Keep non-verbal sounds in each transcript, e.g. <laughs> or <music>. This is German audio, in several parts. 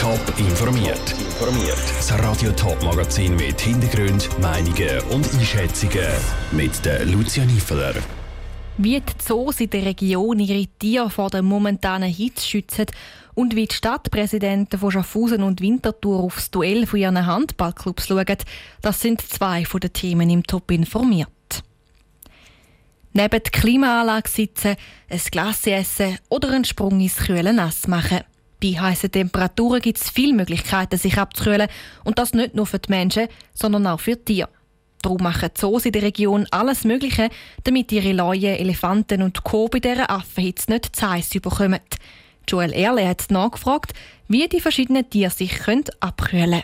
Top informiert. Informiert. Das Radio Top Magazin mit Hintergrund, Meinungen und Einschätzungen mit der Lucia Niefeler. Wie die Zoos in der Region ihre Tiere vor der momentanen Hitze schützen und wie die Stadtpräsidenten von Schaffhausen und Winterthur aufs Duell von ihren Handballclubs schauen, das sind zwei von den Themen im Top informiert. Neben der Klimaanlage sitzen, ein Glas essen oder einen Sprung ins kühle Nass machen. Bei heißen Temperaturen gibt es viele Möglichkeiten, sich abzukühlen. Und das nicht nur für die Menschen, sondern auch für die Tiere. Darum machen die Zoos in der Region alles Mögliche, damit ihre Leuen, Elefanten und Co. bei dieser Affenhitze nicht zu heiß bekommen. Joel Erle hat nachgefragt, wie die verschiedenen Tiere sich abkühlen können.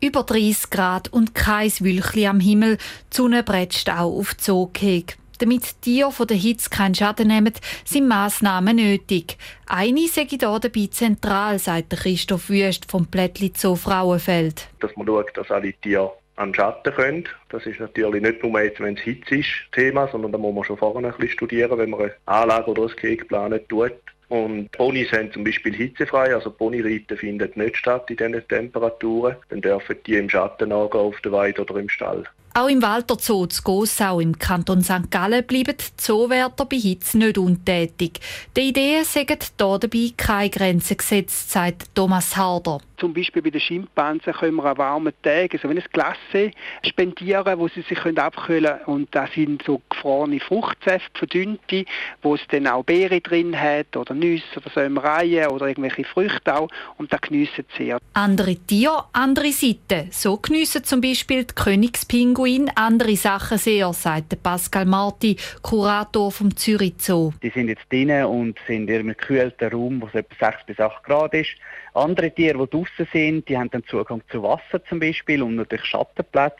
Über 30 Grad und kein Wülchli am Himmel, die Sonne bretzt auch auf die Zoogehege. Damit die Tiere von der Hitze keinen Schaden nehmen, sind Massnahmen nötig. Eine sei hier dabei zentral, sagt Christoph Wüst vom Plättli Zoo Frauenfeld. Dass man schaut, dass alle Tiere an Schatten können. Das ist natürlich nicht nur jetzt, wenn es Hitze ist, Thema, sondern da muss man schon vorher ein bisschen studieren, wenn man eine Anlage oder ein Gehege planen tut. Und Ponys haben zum Beispiel hitzefrei, also Ponyreiten findet nicht statt in diesen Temperaturen. Dann dürfen die im Schatten angehen, auf der Weide oder im Stall. Auch im Walter Zoo zu Gossau im Kanton St. Gallen bleiben die Zoowärter bei Hitze nicht untätig. Die Ideen sagen hier dabei keine Grenzen gesetzt, sagt Thomas Harder. Zum Beispiel bei den Schimpansen können wir an warmen Tagen so ein Glasse spendieren, wo sie sich abkühlen können. Und da sind so gefrorene Fruchtsäfte, verdünnte, wo es dann auch Beeren drin hat oder Nüsse oder Sämereien oder irgendwelche Früchte auch. Und da geniessen sie sehr. Andere Tiere, andere Seiten. So geniessen zum Beispiel die Königspinguine Pinguin andere Sachen sehr, sagt Pascal Marti, Kurator vom Zürich Zoo. Die sind jetzt drinnen und sind in einem gekühlten Raum, wo es etwa 6 bis 8 Grad ist. Andere Tiere, die draußen sind, die haben dann Zugang zu Wasser zum Beispiel und natürlich Schattenplätze.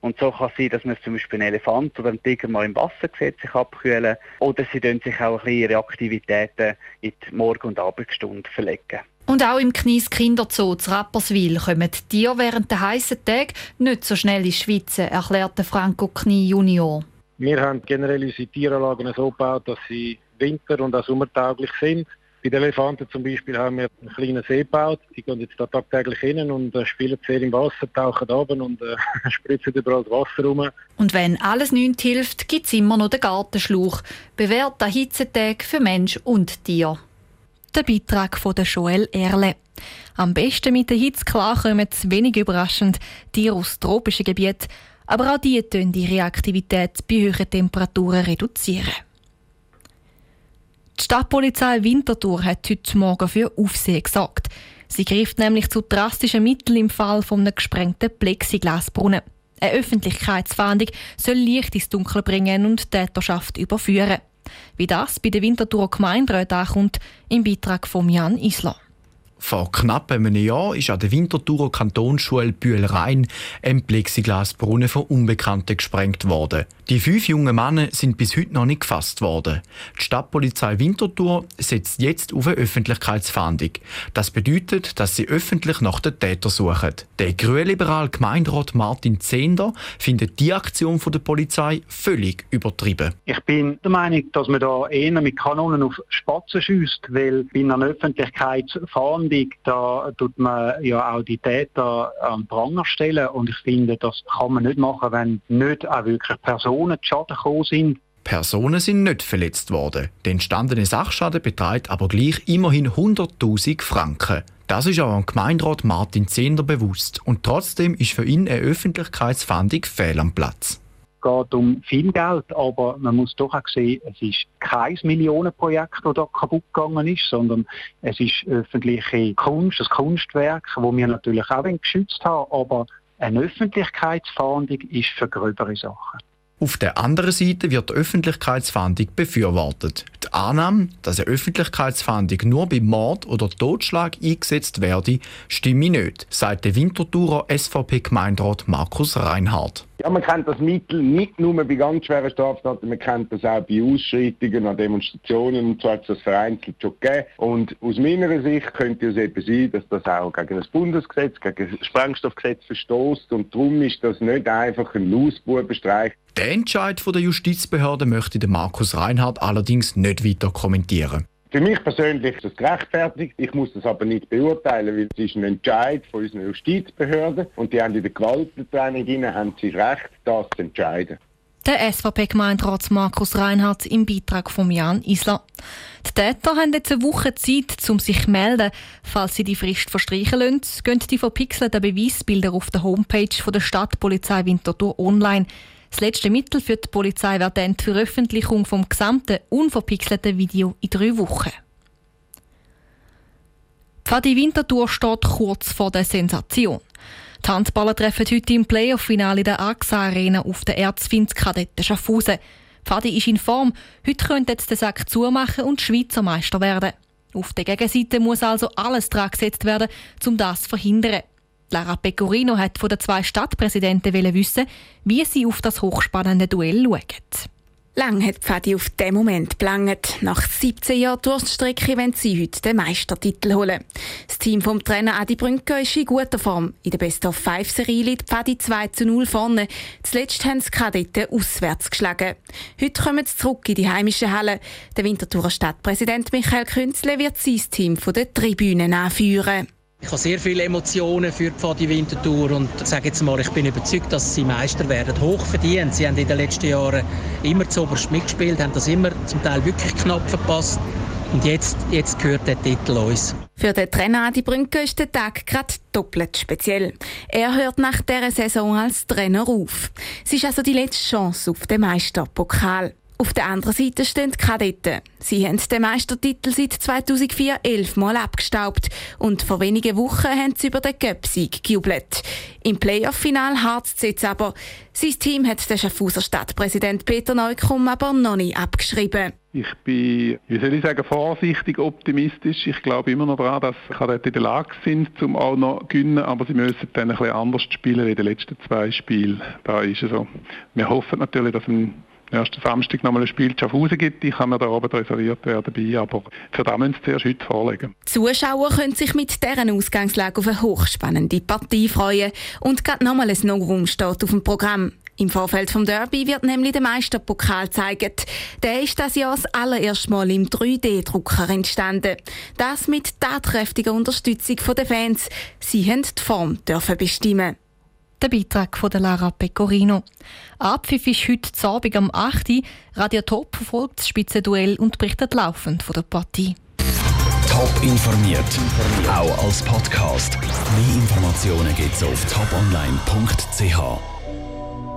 Und so kann es sein, dass man zum Beispiel einen Elefant oder einen Tiger mal im Wasser sieht, sich abkühlen. Oder sie sich auch ein bisschen ihre Aktivitäten in die Morgen- und Abendstunden verlegen. Und auch im Knies Kinderzoo zu Rapperswil kommen die Tiere während der heißen Tage nicht so schnell ins Schwitzen, erklärte Franco Knie Junior. Wir haben generell unsere Tieranlagen so gebaut, dass sie winter- und auch sommertauglich sind. Bei den Elefanten zum Beispiel haben wir einen kleinen See gebaut. Die gehen jetzt da tagtäglich hin und äh, spielen sehr im Wasser, tauchen runter und äh, <laughs> spritzen überall das Wasser rum. Und wenn alles nichts hilft, gibt es immer noch den Gartenschlauch. Bewährt an Hitzetag für Mensch und Tier der Beitrag von Joel Erle. Am besten mit der Hitze klarkommen, wenig überraschend, Tiere aus tropischen Gebieten, aber auch die können ihre Aktivität bei hohen Temperaturen reduzieren. Die Stadtpolizei Winterthur hat heute Morgen für Aufsehen gesorgt. Sie greift nämlich zu drastischen Mitteln im Fall von einem gesprengten Plexiglasbrunnen. Eine Öffentlichkeitsfahndung soll Licht ins Dunkel bringen und die Täterschaft überführen. Wie das bei der Winterthur Gemeinderat ankommt, im Beitrag von Jan Isler. Vor knapp einem Jahr ist an der Winterthurer Kantonsschule Bühl-Rhein ein Plexiglasbrunnen von Unbekannten gesprengt worden. Die fünf jungen Männer sind bis heute noch nicht gefasst worden. Die Stadtpolizei Winterthur setzt jetzt auf eine Öffentlichkeitsfahndung. Das bedeutet, dass sie öffentlich nach den Tätern suchen. Der grünliberale Gemeinderat Martin Zehnder findet die Aktion der Polizei völlig übertrieben. Ich bin der Meinung, dass man da eher mit Kanonen auf Spatzen schießt, weil bei einer Öffentlichkeitsfahndung Fahndung, da tut man ja auch die Täter am Pranger stellen und ich finde, das kann man nicht machen, wenn nicht auch wirklich Personen zu Schaden gekommen sind. Personen sind nicht verletzt worden. Der entstandene Sachschaden beträgt aber gleich immerhin 100.000 Franken. Das ist auch am Gemeinderat Martin Zehnder bewusst und trotzdem ist für ihn eine Öffentlichkeitsfahndung fehl am Platz geht um viel Geld, aber man muss doch auch sehen, es ist kein Millionenprojekt, das da kaputt gegangen ist, sondern es ist öffentliche Kunst, das Kunstwerk, wo wir natürlich auch geschützt haben, aber eine Öffentlichkeitsfahndung ist für gröbere Sachen. Auf der anderen Seite wird die Öffentlichkeitsfahndung befürwortet. Annahme, dass eine Öffentlichkeitsfahndung nur bei Mord oder Totschlag eingesetzt werde, stimme nicht, sagt der Winterthurer SVP-Gemeinderat Markus Reinhardt. Ja, man kennt das Mittel nicht nur bei ganz schweren Straftaten, man kennt das auch bei Ausschreitungen an Demonstrationen und so hat es das vereinzelt schon gegeben. Und aus meiner Sicht könnte es eben sein, dass das auch gegen das Bundesgesetz, gegen das Sprengstoffgesetz verstößt und darum ist das nicht einfach ein Lausbubenstreich. Den Entscheid der Justizbehörde möchte Markus Reinhardt allerdings nicht weiter kommentieren. Für mich persönlich ist das gerechtfertigt. Ich muss das aber nicht beurteilen, weil es ist ein Entscheid von unseren Justizbehörden und die haben in der Gewaltentraining haben sie Recht, das zu entscheiden. Der SVP-Gemeinderat Markus Reinhardt im Beitrag von Jan Isler. Die Täter haben jetzt eine Woche Zeit, um sich zu melden. Falls sie die Frist verstreichen lassen, gehen die verpixelten Beweisbilder auf der Homepage der Stadtpolizei Winterthur online. Das letzte Mittel für die Polizei wäre dann die Veröffentlichung vom gesamten unverpixelten Video in drei Wochen. Pfadi Winterthur steht kurz vor der Sensation. Die Handballer treffen heute im Playoff-Finale der AXA Arena auf den Erzfinz-Kadetten Schaffhausen. Pfadi ist in Form. Heute könnte jetzt den Sack zumachen und Schweizer Meister werden. Auf der Gegenseite muss also alles dran gesetzt werden, um das zu verhindern. Lara Pecorino hat von den zwei Stadtpräsidenten wissen, wie sie auf das hochspannende Duell schauen. Lang hat Pfadi auf den Moment gelangt. Nach 17 Jahren Durststrecke wollen sie heute den Meistertitel holen. Das Team vom Trainer Adi Brünke ist in guter Form. In der Best-of-Five-Serie liegt Pfadi 2 zu 0 vorne. Zuletzt haben sie Kadetten auswärts geschlagen. Heute kommen sie zurück in die heimische Halle. Der Winterthurer Stadtpräsident Michael Künzle wird sein Team von den Tribünen anführen. Ich habe sehr viele Emotionen für die Pfadi Winterthur und sage jetzt mal, ich bin überzeugt, dass sie Meister werden. Hoch verdient. Sie haben in den letzten Jahren immer zu oberst mitgespielt, haben das immer zum Teil wirklich knapp verpasst. Und jetzt, jetzt gehört der Titel uns. Für den Trainer Adi Brünke ist der Tag gerade doppelt speziell. Er hört nach dieser Saison als Trainer auf. Es ist also die letzte Chance auf den Meisterpokal. Auf der anderen Seite stehen die Kadetten. Sie haben den Meistertitel seit 2004 elfmal abgestaubt und vor wenigen Wochen haben sie über den Cup-Sieg gejubelt. Im Playoff-Final harzt es aber. Sein Team hat den Schaffhauser Stadtpräsident Peter Neukomm aber noch nicht abgeschrieben. Ich bin, wie soll ich sagen, vorsichtig optimistisch. Ich glaube immer noch daran, dass Kadetten in der Lage sind, zum auch noch zu gewinnen, aber sie müssen dann ein bisschen anders spielen wie in den letzten zwei Spielen. Da ist es so. Wir hoffen natürlich, dass ein ersten Samstag nochmal ein Spiel Schaffhausen gibt. Ich kann mir da oben reserviert werden dabei, aber für das müssen sie zuerst heute vorlegen. Die Zuschauer können sich mit deren Ausgangslage auf eine hochspannende Partie freuen und gerade nochmal ein Novum steht auf dem Programm. Im Vorfeld vom Derby wird nämlich der Meisterpokal gezeigt. Der ist das Jahr das allererste Mal im 3D-Drucker entstanden. Das mit tatkräftiger Unterstützung der Fans. Sie haben die Form dürfen bestimmen. Der Beitrag von Lara Pecorino. Abpfiff ist heute Abend am 8. Uhr. Radio Top verfolgt das Spitzenduell und berichtet laufend von der Partie. Top informiert, auch als Podcast. Mehr Informationen gibt es auf toponline.ch.